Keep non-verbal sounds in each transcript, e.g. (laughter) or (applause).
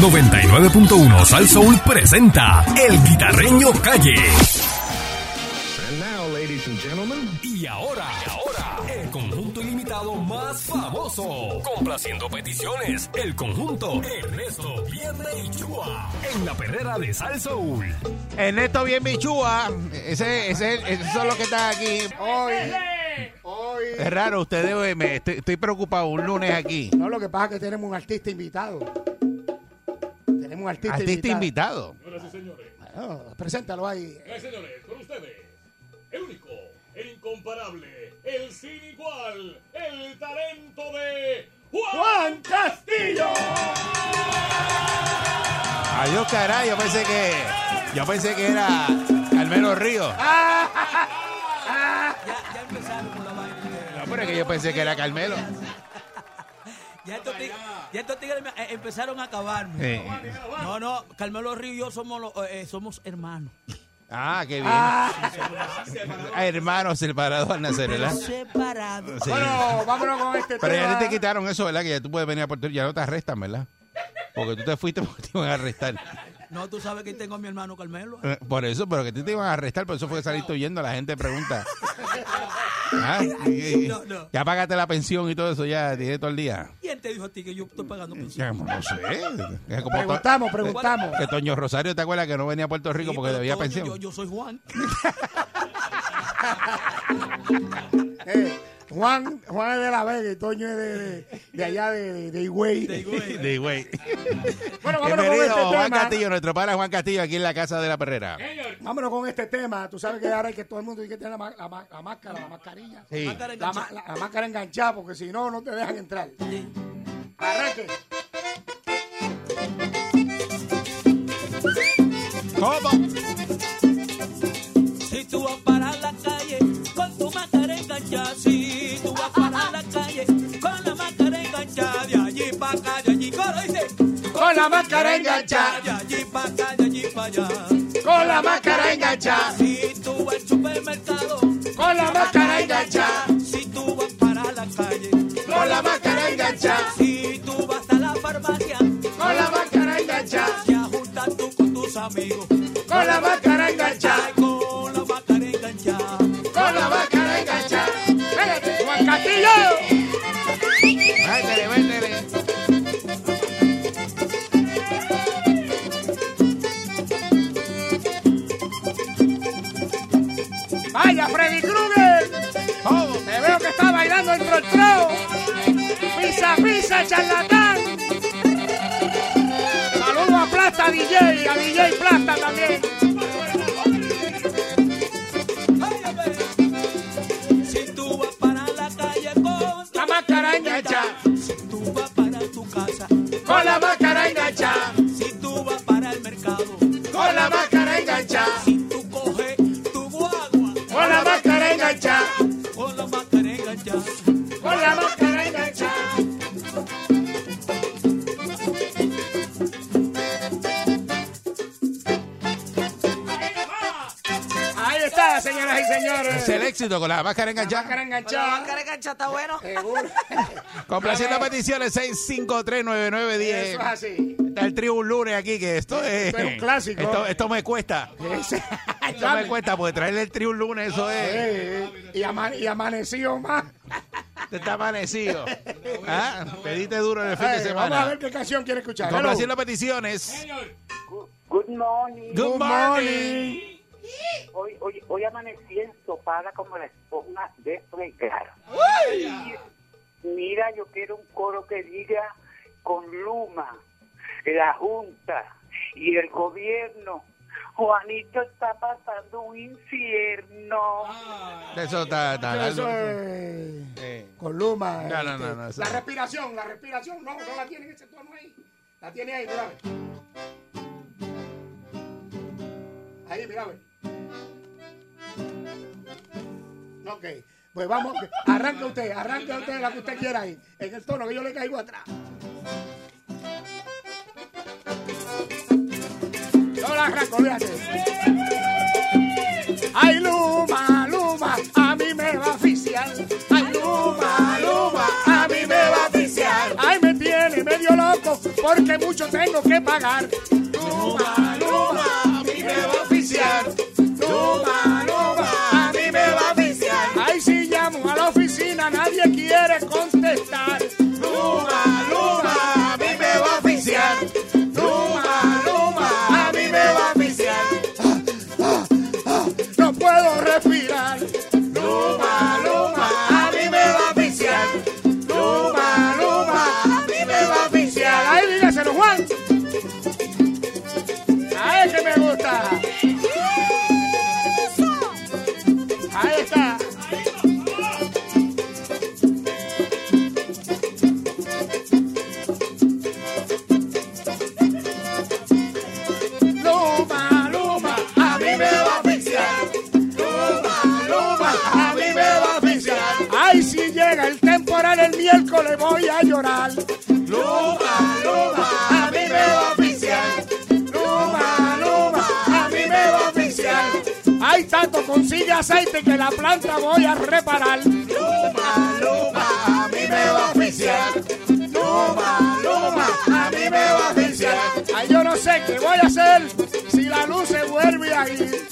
99.1 Sal Soul presenta El Guitarreño Calle. And now, ladies and gentlemen, Y ahora, y ahora, el conjunto ilimitado más famoso. Complaciendo peticiones, el conjunto Ernesto Vierne y Chua. En la perrera de Sal Soul. Ernesto Bien Bichúa, ese, ese, esos son los que están aquí. Hoy, Hoy. es raro, ustedes, eh, me, estoy, estoy preocupado un lunes aquí. No, lo que pasa es que tenemos un artista invitado. Un artista, Artista invitado. invitado. Señoras y señores, Bueno, preséntalo ahí. eh, señores, con ustedes, el único, el incomparable, el sin igual, el talento de Juan, ¡Juan Castillo! Adiós, caray, yo pensé que, yo pensé que era Carmelo Río. Ya, ya empezaron con la (laughs) vaina. No, pero es que yo pensé que era Carmelo. Ya estos, tig- ya estos tigres me- eh, empezaron a acabarme. No, no, Carmelo Río y yo somos, los- eh, somos hermanos. Ah, qué bien. (laughs) Hermanos separados al nacer, ¿verdad? Separados. Sí. Bueno, vámonos con este Pero ya tema. te quitaron eso, ¿verdad? Que ya tú puedes venir a Puerto Rico, ya no te arrestan, ¿verdad? Porque tú te fuiste (laughs) porque te iban a arrestar. No, tú sabes que tengo a mi hermano Carmelo. Eh, Por eso, pero que te, te iban a arrestar, por eso fue que saliste huyendo, la gente pregunta. (laughs) Ah, y- y- No, no. Ya pagaste la pensión y todo eso, ya tiene todo el día. ¿Quién te dijo a ti que yo estoy pagando pensión? Ya, no sé. Es (laughs) como Preguntamos, que Toño Rosario, ¿te acuerdas que no venía a Puerto Rico Sí, porque pero debía Toño, pensión? Yo, yo soy Juan. (laughs) Eh, Juan, Juan es de La Vega y Toño es de, de, de allá de, de, de Higüey. De Higüey. (laughs) Sí, güey. Bueno, vámonos con Bienvenido, este Juan tema. Castillo, nuestro padre Juan Castillo, aquí en la casa de la perrera. Vámonos con este tema. Tú sabes que ahora hay que todo el mundo tiene que tener la, la máscara, la mascarilla. Sí. La, ma- la- la máscara enganchada, porque si no, no te dejan entrar. Arranque. ¿Cómo? Con la máscara enganchada. de allí para acá, de allí para allá. Con la máscara enganchada. Si tú vas al supermercado, Con la máscara enganchada. si tú vas para la calle, Con la máscara enganchada. si tú vas a la farmacia, Con la máscara enganchada. te ajustas tú con tus amigos, charlatán. Saludo a Plata DJ, a DJ Plata también. Éxito con la máscara La máscara enganchada. enganchada. enganchada está bueno. Seguro. (laughs) Complaciendo peticiones 6539910. Eso es así. Está el trío un lunes aquí, que esto es. Esto es un clásico. Esto, esto me cuesta. (laughs) Esto me cuesta, porque traerle el trío un lunes, eso es. Y, ama- y amaneció más. Te (laughs) está amanecido. ¿Ah? Pediste duro en el fin de Eh, vamos a ver semana. qué canción quiere escuchar. Complaciendo peticiones. Good morning. Good Good morning. morning. Hoy, hoy, hoy amanecí ensopada como la esponja de fregar. Mira, yo quiero un coro que diga con Luma, la Junta y el gobierno. Juanito está pasando un infierno. Eso está, está. Eso es Eh. con Luma. No, no, este, no, no, eso la respiración, la respiración, no, no la tiene en ese tono ahí. La tiene ahí, mira. ve. Ahí, mira, ve. Ok, pues vamos, arranque usted, arranque usted la que usted quiera ahí, en el tono que yo le caigo atrás. Yo la arranco, fíjate. Ay, Luma, Luma, a mí me va a oficiar. Ay, Luma, Luma, a mí me va a oficiar. Ay, me tiene medio loco porque mucho tengo que pagar. Luma, Luma, miércoles voy a llorar. Luma, Luma, a mí me va a oficiar. Luma, Luma, a mí me va a oficiar. Ay, tanto consigue aceite que la planta voy a reparar. Luma, Luma, a mí me va a oficiar. Luma, Luma, a mí me va a oficiar. Ay, yo no sé qué voy a hacer si la luz se vuelve a ir.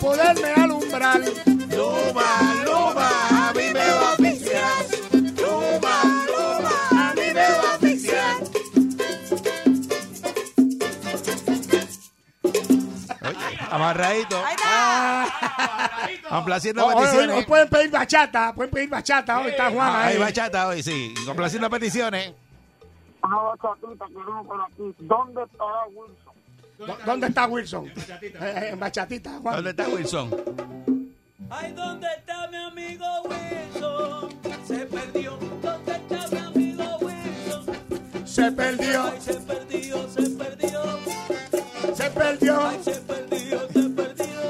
Poderme alumbrar. Luma, Luma, a mí me va a oficiar. Luma, Luma, a mí me va a oficiar. Oye, amarradito. Ahí está. Complaciendo Hoy, hoy- peticiones. hoy pueden pedir bachata, pueden pedir bachata. Hoy está Juan Ah, ahí. Hay bachata hoy, sí. Complaciendo peticiones. Una bachatita que no por aquí. ¿Dónde estará Wilson? ¿Dó- ¿Dónde está Wilson? Eh, eh, En bachatita, Juan. ¿Dónde está Wilson? Ay, ¿dónde está mi amigo Wilson? Se perdió. ¿Dónde está mi amigo Wilson? Se perdió, Ay, se perdió, se perdió. se perdió. Ay, se perdió, se perdió.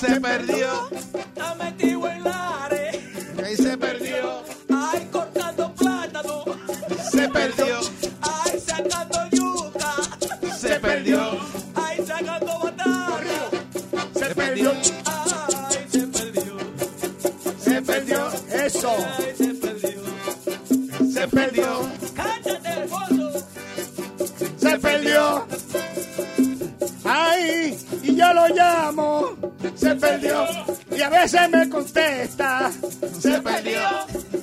Se perdió. Está metido en la área. Ahí se perdió. Perdió, Ay, se perdió. se perdió. Eso, Ay, se perdió. se perdió, Cállate se perdió. Ay, y yo lo llamo. Se perdió. Y a veces me contesta. Se perdió.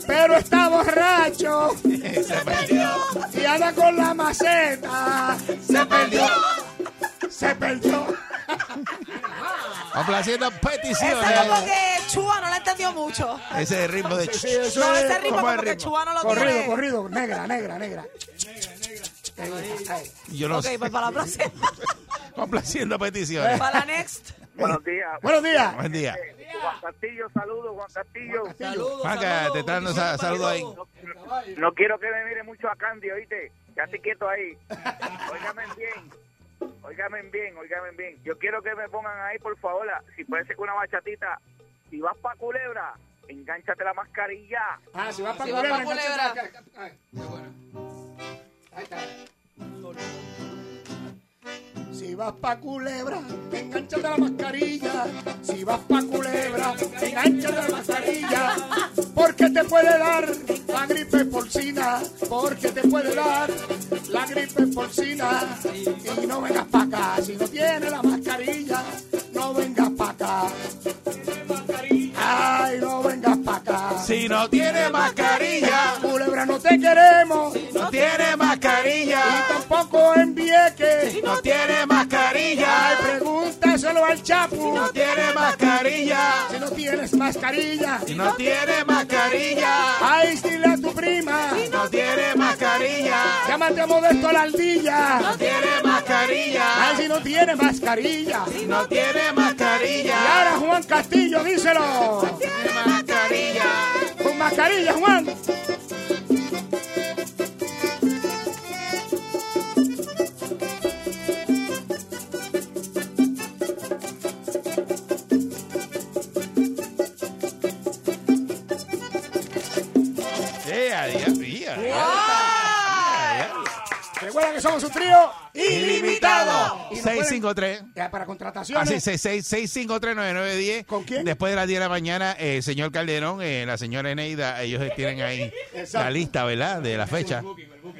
Pero está borracho. Se perdió. Y anda con la maceta. Esa peticiones. como que Chua no la entendió mucho. Ese ritmo de... Sí, eso No, es ese ritmo ¿cómo es como que ritmo? Chua no lo corrido, tiene. corrido. Negra, negra, negra. Ahí, ahí. Yo no Ok, sé. pues para la próxima. (laughs) Complaciendo peticiones. para la next. Buenos días. Buenos días. Buen día. Juan Castillo, saludos, Juan Castillo. Saludos. Juanca, saludos. te está dando sa- saludos ahí. No quiero que me mire mucho a Candy, oíste. Quédate quieto ahí. Óigame bien. Óigame bien, óigame bien. Yo quiero que me pongan ahí, por favor, la- si puede ser con una bachatita. Si vas pa' Culebra, engánchate la mascarilla. Ah, si vas para Si vas pa' Culebra. Ahí está. Si vas pa' culebra, enganchate la mascarilla. Si vas pa' culebra, enganchate la mascarilla. Porque te puede dar la gripe porcina. Porque te puede dar la gripe porcina. Y no vengas pa' acá. Si no tienes la mascarilla, no vengas pa' acá. Ay, no vengas pa' acá. Si no tiene mascarilla, Culebra, no te queremos. no tiene mascarilla, Y tampoco en Vieques. no tiene mascarilla, Ay, pregúntaselo al Chapu. no tiene mascarilla, Si no tienes mascarilla. si no tiene mascarilla, Ay, dile a tu prima. no tiene mascarilla, Llámate a Modesto la ardilla. no tiene mascarilla, Ay, si no tiene mascarilla. no tiene Y mascarilla, ahora Juan Castillo, díselo. tiene mascarilla. Con mascarilla, Juan. Que somos un trío ilimitado. Y nos pueden- 653. eh, para contrataciones. Así, 653-9910. ¿Con quién? Después de las 10 de la mañana, eh, el señor Calderón, eh, la señora Eneida, ellos tienen ahí Exacto. la lista, ¿verdad? De la fecha.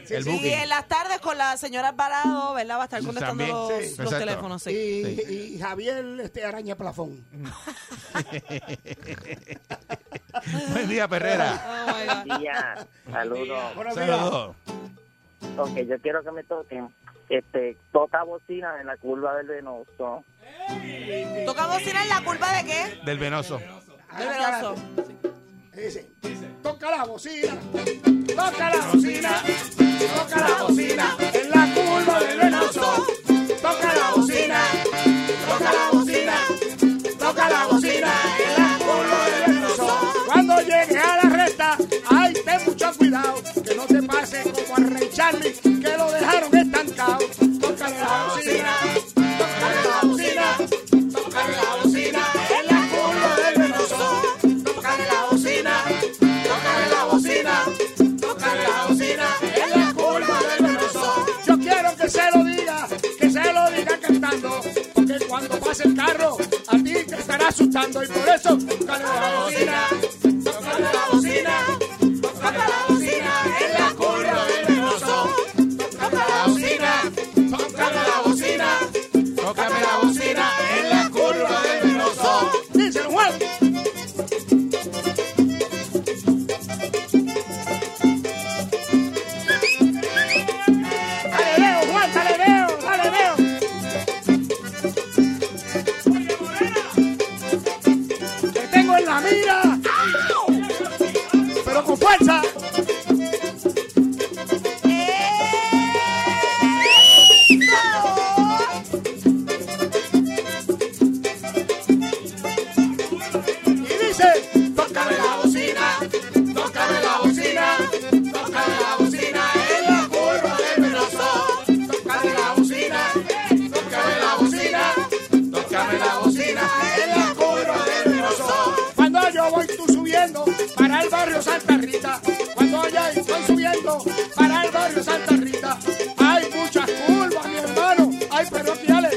El Y booking. en las tardes con la señora Alvarado, ¿verdad? Va a estar contestando También. los, Sí. los Exacto. teléfonos. Sí. Y, y Javier este, Araña Plafón. (laughs) Buen día, Perrera. Oh, my God. día, saludos. Buenos días. Saludos. Ok, yo quiero que me toquen este toca bocina en la curva del venoso. ¿Toca bocina en la culpa de qué? Del venoso. Del venoso. Dice, toca la bocina, toca la bocina, toca la bocina en la curva del venoso. Toca la bocina, toca la bocina, toca la bocina en la curva del venoso. Cuando llegue a la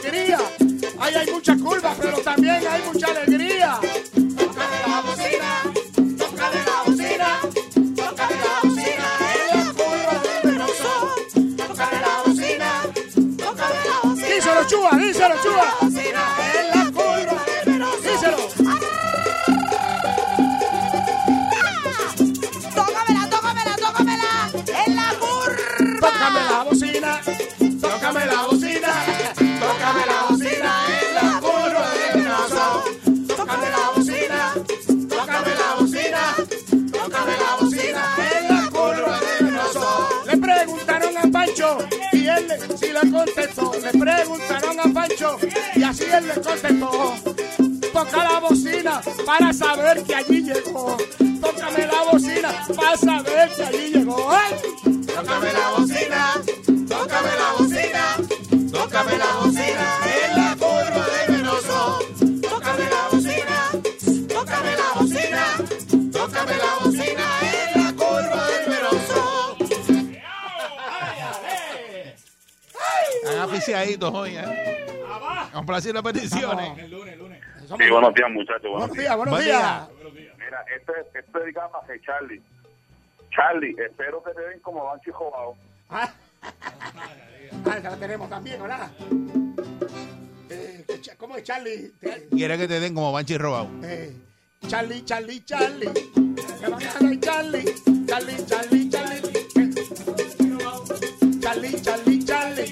alegría. Ay, hay muchas curvas, pero también hay mucha alegría. Él le contestó. Toca la bocina para saber que allí llegó. Tócame la bocina para saber que allí llegó. ¡Ay! Tócame la bocina, tócame la bocina, tócame la bocina en la curva del venoso. Tócame la bocina, tócame la bocina, tócame la bocina en la curva del venoso. Están aficiaditos hoy, ¿eh? Complaciendo peticiones. Sí, buenos días, muchachos. Buenos Buenos días. días, buenos Buen días. Mira, esto es, esto es digamos, a Charlie. Charlie, espero que te den como Banchi Jobao. Ah, ah, ya la tenemos también, ¿verdad? Eh, ¿Cómo es Charlie? Te- Quiere que te den como Banchi robado. eh, Charlie, Charlie, Charlie. Que van a dar Charlie. Charlie, Charlie, Charlie. Charlie, Charlie, Charlie. Charlie, Charlie,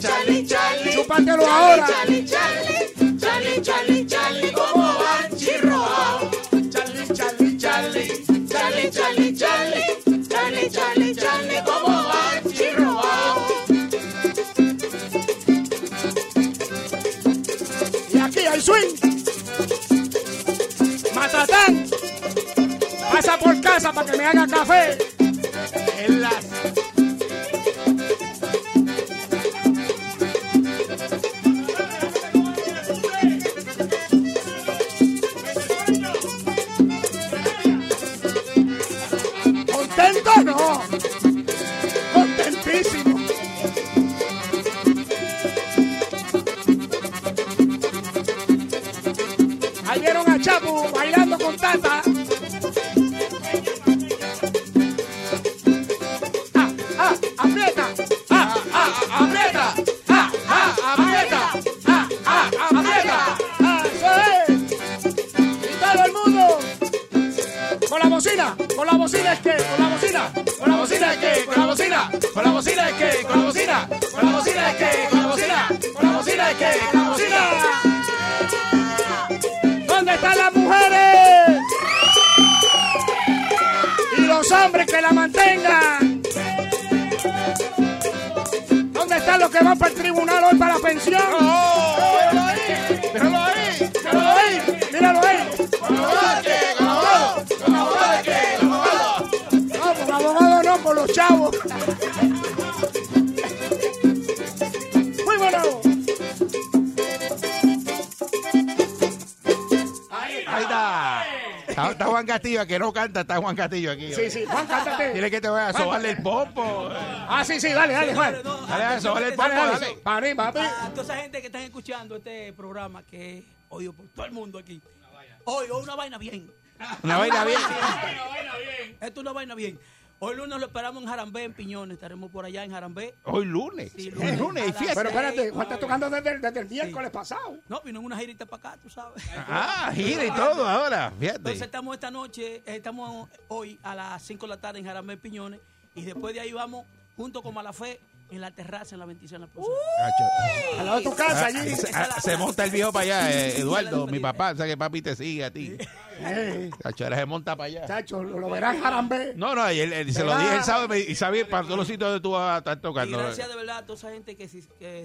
Charlie, Charlie. Chúpatelo ahora. Charlie, Charlie, Charlie, Charlie, Charlie, como Banchi robado. Charlie, Charlie, Charlie. Charlie, Charlie, Charlie, Charlie, Charlie, Charlie, como robado. Y aquí hay swing. Matatán. Pasa por casa para que me haga café. Ahí vieron a Chapu bailando con Tata. Ah, ah, aprieta. Ah, ah, aprieta. Ah, ah, aprieta. Ah, ah, aprieta. Ah, mundo. Con la bocina, con la bocina es que, con la bocina, con la bocina es que, con la bocina, con la bocina están los que van para el tribunal hoy para la pensión? Míralo ahí, míralo ahí, míralo ahí, míralo ahí. No, con abogado no, con los chavos. Castillo, que no canta, está Juan Castillo aquí. Sí, sí, Juan, cántate. Dile que te voy a sobarle el pompo. Ah, sí, sí, dale, dale, Juan. Dale a sobarle el pompo, Dale, mí, papi. A toda esa gente que están escuchando este programa que es oído por todo el mundo aquí. Hoy una vaina bien. Una vaina bien. Esto es una vaina bien. Hoy lunes lo esperamos en Jarambé, en Piñones. Estaremos por allá en Jarambé. Hoy lunes. Sí, Es lunes y fiesta. Pero espérate, Juan está tocando desde, el- desde el miércoles pasado. No, vino en una girita para acá, tú sabes. Ah, gira y todo ahora. Entonces estamos esta noche, estamos hoy a las 5 de la tarde en Jarambé, en Piñones. Y después de ahí vamos junto con Malafé en la terraza, en la 27 de la Plaza. Al lado de tu casa, Ah, allí. se, ah, se monta el viejo para allá, eh, (laughs) Eduardo, mi papá. O sea que papi te sigue a ti. Cacho, ahora se monta para allá. chacho, lo, lo verán Jarambé. No, no, y él- él- se lo dije el sábado y sabía para todos los sitios donde tú vas a estar Y tocando. gracias de verdad a toda esa gente que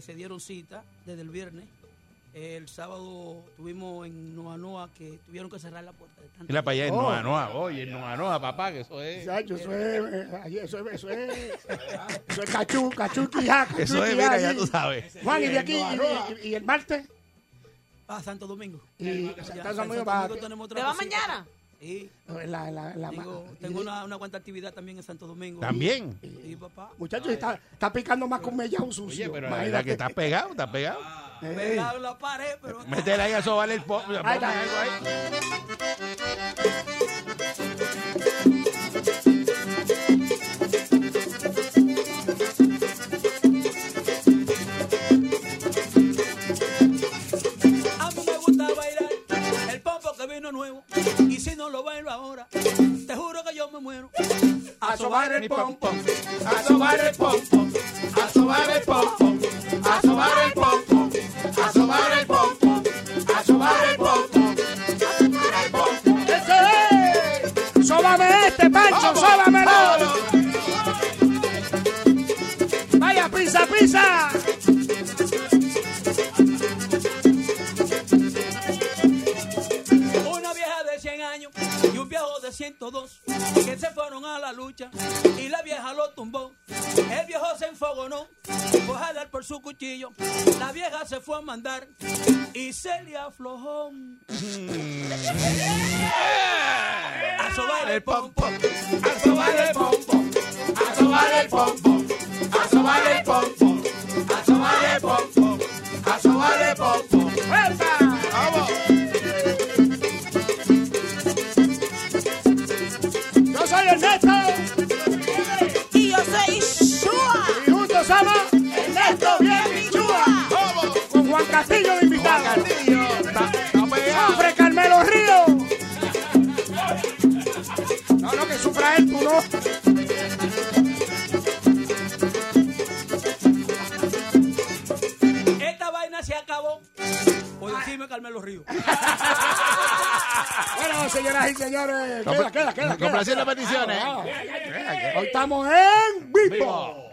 se dieron cita desde el viernes. El sábado tuvimos en Noa Noa que tuvieron que cerrar la puerta. De Mira para allá en. Noa Noa. Oye, en Noa Noa, papá, que eso es. Chacho, eso es, eh, eso es, eso es, eso es cachú, cachú, Eso es, mira, ya tú sabes. Juan, y de aquí, y, el martes, a Santo Domingo. y Santo Domingo otra ¿Te va mañana? Sí. la, la, la, Digo, tengo una, una cuanta actividad también en Santo Domingo. También. Sí, papá. Muchachos, está, está picando más un mellao sucio. Oye, pero la imagínate. verdad que estás pegado, estás pegado. Eh, en la pared, pero. Métele ahí a sobarle el pop. Ahí está. A mí me gusta bailar el pompo que vino nuevo. Y si no lo bailo ahora, te juro que yo me muero. A sobar el pompo, de 102 que se fueron a la lucha y la vieja lo tumbó. El viejo se enfogonó, fue a por su cuchillo. La vieja se fue a mandar y se le aflojó. A sobar el pompo, A sobar el pompo, a sobar el pompo, a sobar el pompo, a sobar el pompo, a sobar el pompo. Esta vaina se acabó. Por decirme Carmelo Río. (laughs) bueno, señoras y señores, queda, queda, queda. Complaciendo peticiones. Ah, Hoy estamos en Bipo.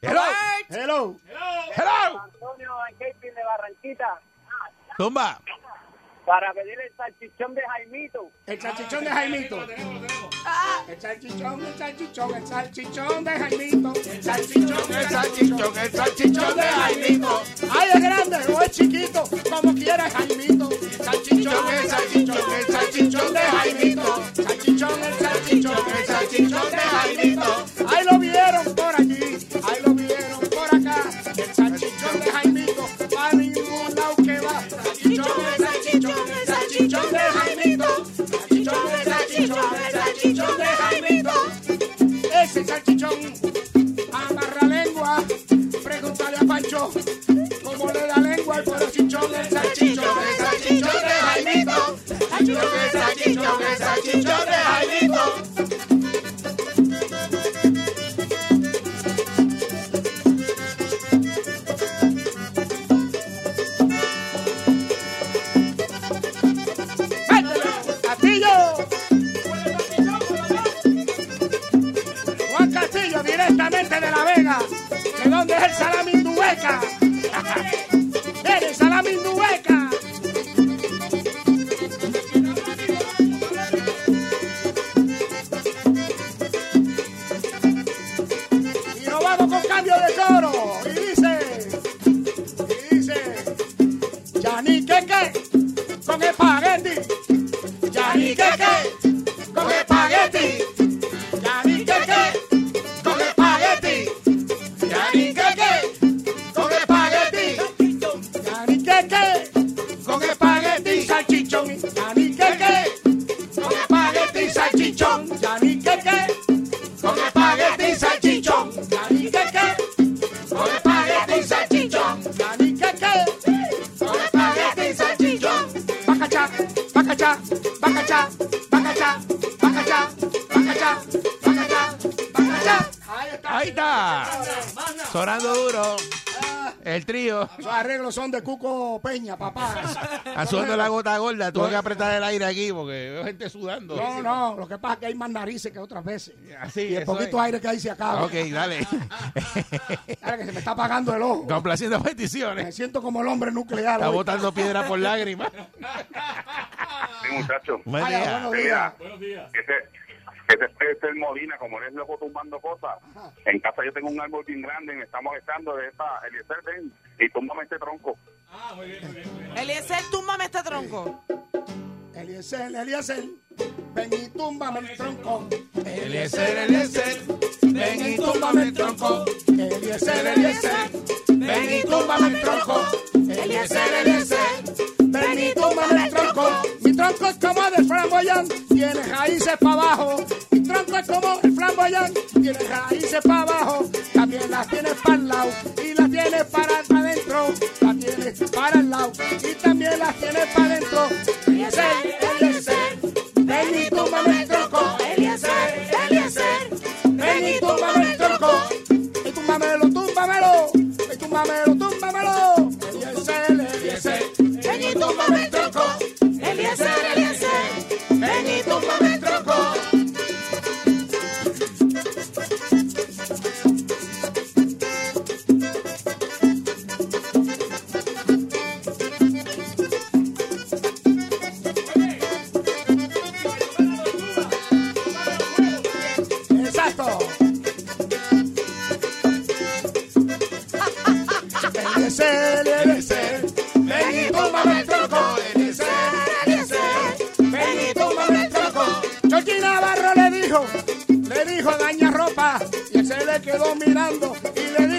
Hello. Hello. Hello. Antonio, en de Barranquita. Tumba para pedir el salchichón de Jaimito. El salchichón de Jaimito. El salchichón, el salchichón, el salchichón de Jaimito. El salchichón, el salchichón, el salchichón de Jaimito. Ay, es grande o es chiquito, como quiera Jaimito. El salchichón, el salchichón, el salchichón de Jaimito. Salchichón, el salchichón, el salchichón de Jaimito. Ahí lo vieron por allí, salchichón, el salchichón Ahí está. Sonando duro. El trío. Esos arreglos son de Cuco Peña, papá. (laughs) Azulando la gota gorda. Tuve que apretar el aire aquí porque veo gente sudando. No, no, lo que pasa es que hay más narices que otras veces. Así, y el poquito es. aire que hay se acaba. Ok, dale. (laughs) Ahora que se me está apagando el ojo. Complaciendo Me peticiones. siento como el hombre nuclear. Está hoy. botando piedra por (laughs) lágrimas. Sí, muchacho. Buen Vaya, día. buenos días. Buenos días. Ese, ese es el Molina, como él es loco tumbando cosas. En casa yo tengo un árbol bien grande y me está molestando de esta Eliezer, ven y túmbame este tronco. Ah, muy bien, muy bien. Muy bien. Eliezer, túmbame este tronco. Eliezer, Eliezer, ven y túmbame el tronco. Eliezer, Eliezer, ven y túmbame el tronco. Eliezer, Eliezer, ven y túmbame el tronco. Eliezer, Eliezer, ven y túmbame el tronco. Mi tronco es como del flamboyán, tiene raíces para abajo. Como el flamboyán, tiene raíces para abajo. También las tienes para el lado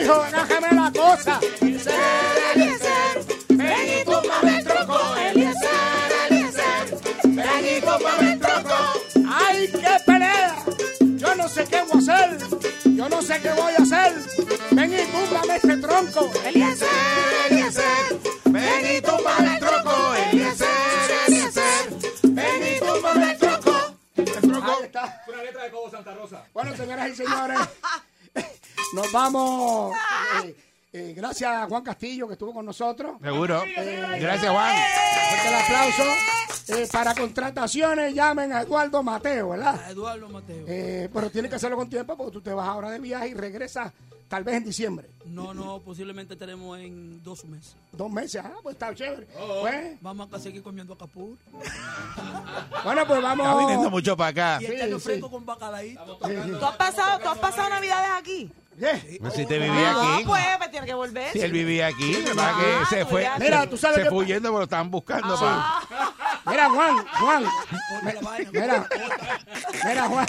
dijo, agájame la cosa. Eliezer, Eliezer, ven y túmbame el tronco. Eliezer, Eliezer, ven y túmbame el tronco. ¡Ay, qué pelea! Yo no sé qué voy a hacer. Yo no sé qué voy a hacer. Ven y túmbame este tronco. Eliezer, Eliezer. Ven y túmbame el tronco. Eliezer, Eliezer. Ven y túmbame el tronco. El está. Una letra de Cobo Santa Rosa. Bueno, señoras y señores, (laughs) nos vamos. eh, Eh, gracias a Juan Castillo que estuvo con nosotros. Seguro. Eh, Gracias, Juan. Fuerte el aplauso. Eh, para contrataciones llamen a Eduardo Mateo, ¿verdad? A Eduardo Mateo. Eh, pero tienes que hacerlo con tiempo porque tú te vas ahora de viaje y regresas tal vez en diciembre. No, no, posiblemente tenemos en dos meses. Dos meses, ah, pues está chévere. Oh. Pues, Vamos a seguir comiendo acapur. (laughs) bueno, pues vamos. Está viniendo mucho para acá. Y el caldo fresco con bacalaíto. ¿Tú has pasado, tú has pasado navidades aquí? Pues si te vivía No, aquí. pues, me tiene que volver. Si él vivía aquí, que pasa es que Ah, se fue. ya- Mira, tú sabes se que- fue huyendo porque lo estaban buscando. Ah. Mira, Juan, Juan. Mira, mira, Juan.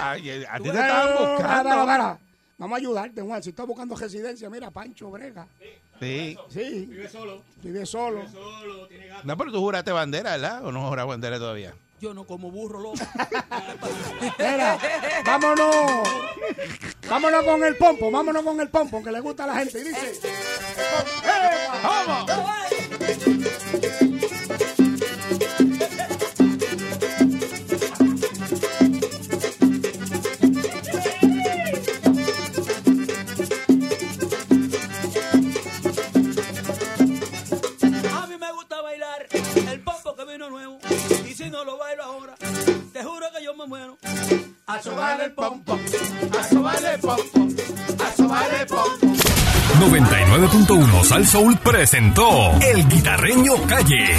Ay, a ti te estaban buscando. Vamos a ayudarte, Juan. Si estás buscando residencia, mira, Pancho Brega. Sí. Sí. Vive solo. Vive solo. Vive solo, tiene gato. No, pero tú juraste bandera, ¿verdad? ¿O no juras bandera todavía? Yo no como burro, loco. Mira, vámonos. Vámonos con el pompo, vámonos con el pompo, que le gusta a la gente. Y dice. ¡Vamos! 99.1 Sal Soul presentó El Guitarreño Calle.